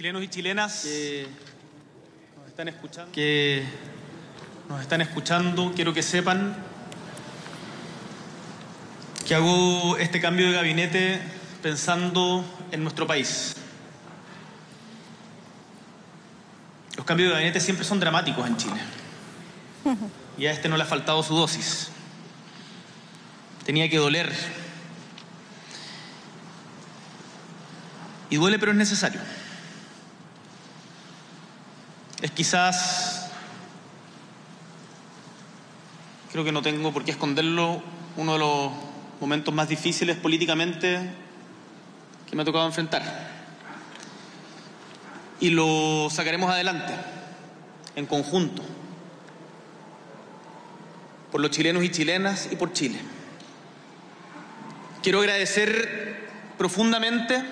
Chilenos y chilenas que nos están escuchando, que nos están escuchando, quiero que sepan que hago este cambio de gabinete pensando en nuestro país. Los cambios de gabinete siempre son dramáticos en Chile. Y a este no le ha faltado su dosis. Tenía que doler. Y duele, pero es necesario. Es quizás, creo que no tengo por qué esconderlo, uno de los momentos más difíciles políticamente que me ha tocado enfrentar. Y lo sacaremos adelante, en conjunto, por los chilenos y chilenas y por Chile. Quiero agradecer profundamente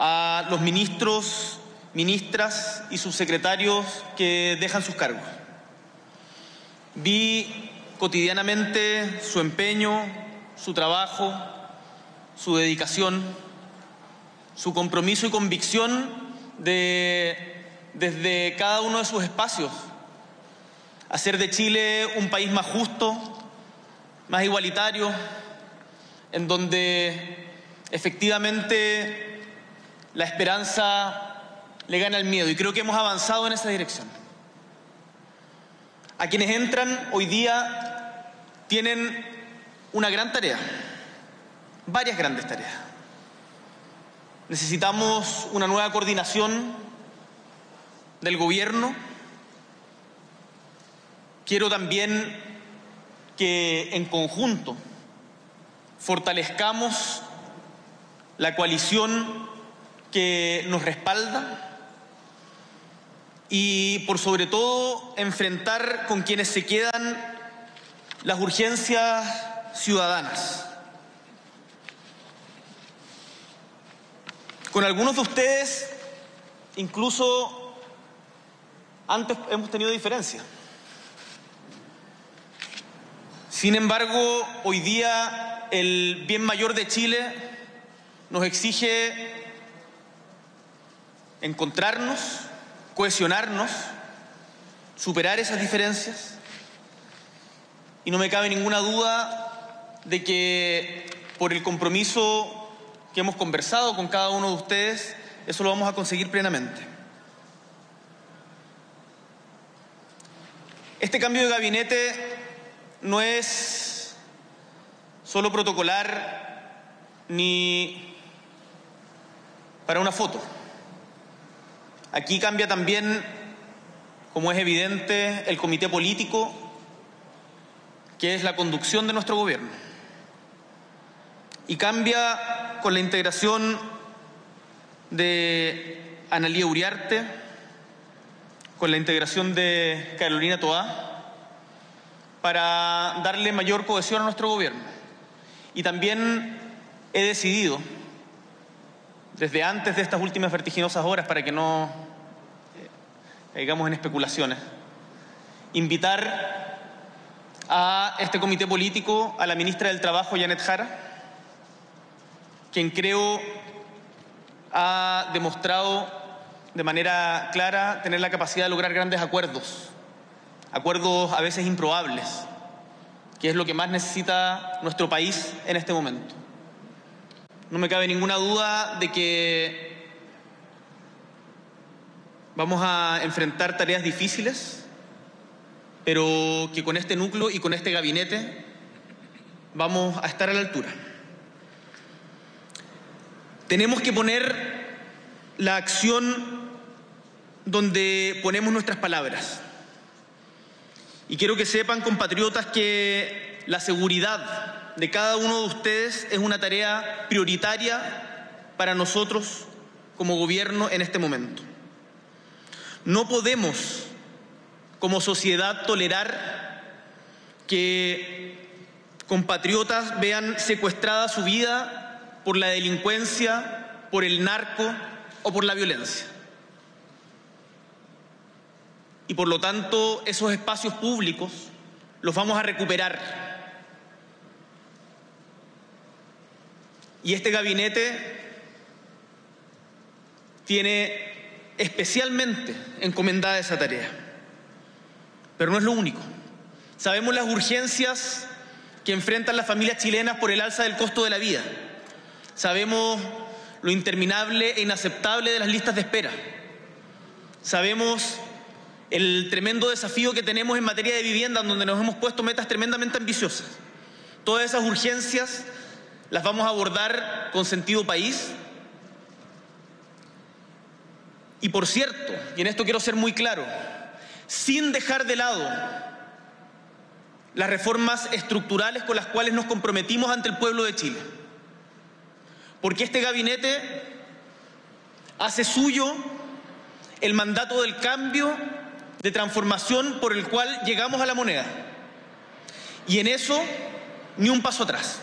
a los ministros, ministras y subsecretarios que dejan sus cargos. Vi cotidianamente su empeño, su trabajo, su dedicación, su compromiso y convicción de, desde cada uno de sus espacios, hacer de Chile un país más justo, más igualitario, en donde efectivamente la esperanza le gana el miedo. Y creo que hemos avanzado en esa dirección. A quienes entran hoy día tienen una gran tarea, varias grandes tareas. Necesitamos una nueva coordinación del gobierno. Quiero también que en conjunto fortalezcamos la coalición que nos respalda y por sobre todo enfrentar con quienes se quedan las urgencias ciudadanas. Con algunos de ustedes incluso antes hemos tenido diferencias. Sin embargo, hoy día el bien mayor de Chile nos exige encontrarnos, cohesionarnos, superar esas diferencias. Y no me cabe ninguna duda de que por el compromiso que hemos conversado con cada uno de ustedes, eso lo vamos a conseguir plenamente. Este cambio de gabinete no es solo protocolar ni para una foto. Aquí cambia también, como es evidente, el comité político, que es la conducción de nuestro gobierno. Y cambia con la integración de Analía Uriarte, con la integración de Carolina Toá, para darle mayor cohesión a nuestro gobierno. Y también he decidido, desde antes de estas últimas vertiginosas horas, para que no digamos en especulaciones, invitar a este comité político a la ministra del Trabajo, Janet Jara, quien creo ha demostrado de manera clara tener la capacidad de lograr grandes acuerdos acuerdos a veces improbables, que es lo que más necesita nuestro país en este momento. No me cabe ninguna duda de que vamos a enfrentar tareas difíciles, pero que con este núcleo y con este gabinete vamos a estar a la altura. Tenemos que poner la acción donde ponemos nuestras palabras. Y quiero que sepan, compatriotas, que la seguridad de cada uno de ustedes es una tarea prioritaria para nosotros como gobierno en este momento. No podemos, como sociedad, tolerar que compatriotas vean secuestrada su vida por la delincuencia, por el narco o por la violencia. Y por lo tanto, esos espacios públicos los vamos a recuperar. Y este gabinete tiene especialmente encomendada esa tarea. Pero no es lo único. Sabemos las urgencias que enfrentan las familias chilenas por el alza del costo de la vida. Sabemos lo interminable e inaceptable de las listas de espera. Sabemos el tremendo desafío que tenemos en materia de vivienda, donde nos hemos puesto metas tremendamente ambiciosas. Todas esas urgencias las vamos a abordar con sentido país. Y por cierto, y en esto quiero ser muy claro, sin dejar de lado las reformas estructurales con las cuales nos comprometimos ante el pueblo de Chile. Porque este gabinete hace suyo el mandato del cambio, de transformación por el cual llegamos a la moneda. Y en eso, ni un paso atrás.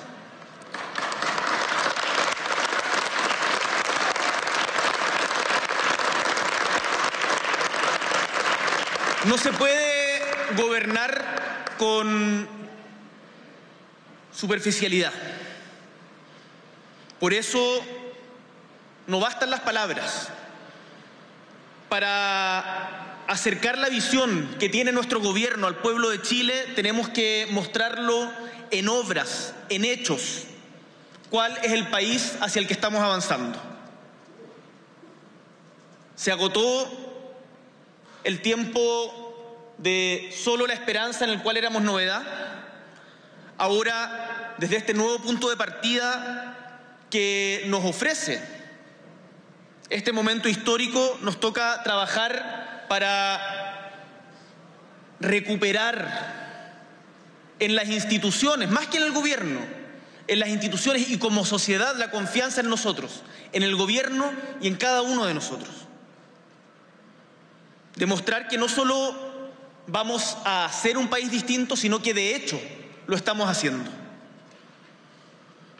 No se puede gobernar con superficialidad. Por eso no bastan las palabras para acercar la visión que tiene nuestro gobierno al pueblo de Chile, tenemos que mostrarlo en obras, en hechos, cuál es el país hacia el que estamos avanzando. Se agotó el tiempo de solo la esperanza en el cual éramos novedad. Ahora, desde este nuevo punto de partida que nos ofrece este momento histórico, nos toca trabajar para recuperar en las instituciones, más que en el gobierno, en las instituciones y como sociedad la confianza en nosotros, en el gobierno y en cada uno de nosotros. Demostrar que no solo vamos a ser un país distinto, sino que de hecho lo estamos haciendo.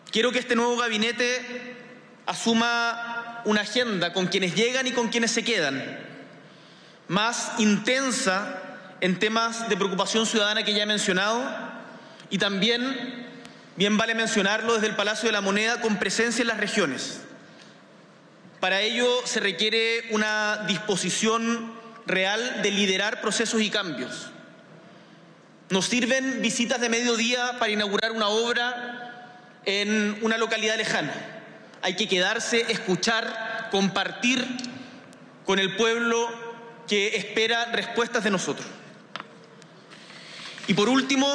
Quiero que este nuevo gabinete asuma una agenda con quienes llegan y con quienes se quedan, más intensa en temas de preocupación ciudadana que ya he mencionado, y también, bien vale mencionarlo, desde el Palacio de la Moneda con presencia en las regiones. Para ello se requiere una disposición real de liderar procesos y cambios. Nos sirven visitas de mediodía para inaugurar una obra en una localidad lejana. Hay que quedarse, escuchar, compartir con el pueblo que espera respuestas de nosotros. Y por último,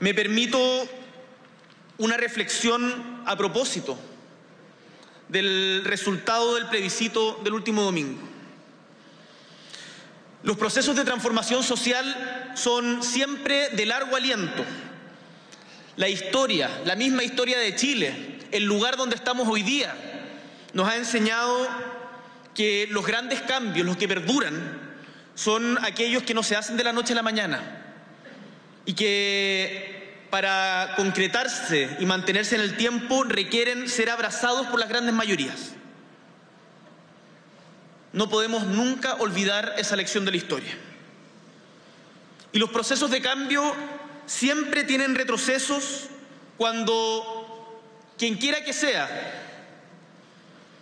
me permito una reflexión a propósito del resultado del plebiscito del último domingo. Los procesos de transformación social son siempre de largo aliento. La historia, la misma historia de Chile, el lugar donde estamos hoy día, nos ha enseñado que los grandes cambios, los que perduran, son aquellos que no se hacen de la noche a la mañana y que para concretarse y mantenerse en el tiempo requieren ser abrazados por las grandes mayorías. No podemos nunca olvidar esa lección de la historia. Y los procesos de cambio siempre tienen retrocesos cuando quien quiera que sea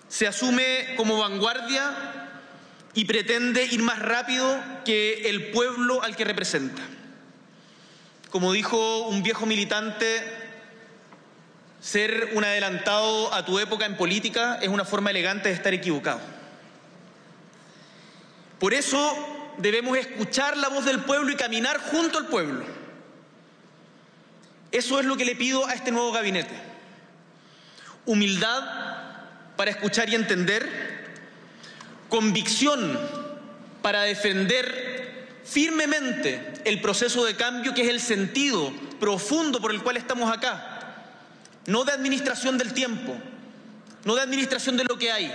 se asume como vanguardia y pretende ir más rápido que el pueblo al que representa. Como dijo un viejo militante, ser un adelantado a tu época en política es una forma elegante de estar equivocado. Por eso debemos escuchar la voz del pueblo y caminar junto al pueblo. Eso es lo que le pido a este nuevo gabinete. Humildad para escuchar y entender, convicción para defender firmemente el proceso de cambio que es el sentido profundo por el cual estamos acá. No de administración del tiempo, no de administración de lo que hay.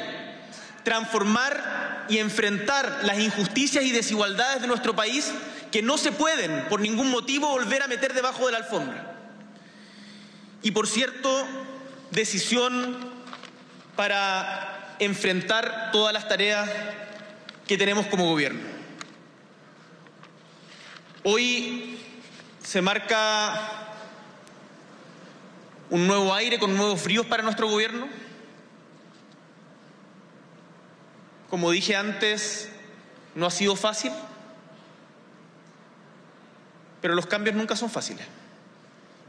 Transformar y enfrentar las injusticias y desigualdades de nuestro país que no se pueden por ningún motivo volver a meter debajo de la alfombra. Y por cierto, decisión para enfrentar todas las tareas que tenemos como gobierno. Hoy se marca un nuevo aire con nuevos fríos para nuestro gobierno como dije antes, no ha sido fácil, pero los cambios nunca son fáciles.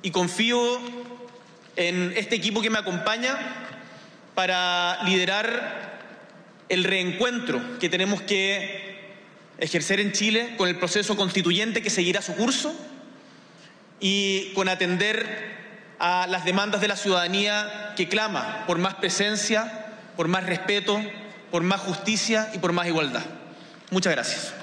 Y confío en este equipo que me acompaña para liderar el reencuentro que tenemos que ejercer en Chile con el proceso constituyente que seguirá su curso y con atender a las demandas de la ciudadanía que clama por más presencia, por más respeto, por más justicia y por más igualdad. Muchas gracias.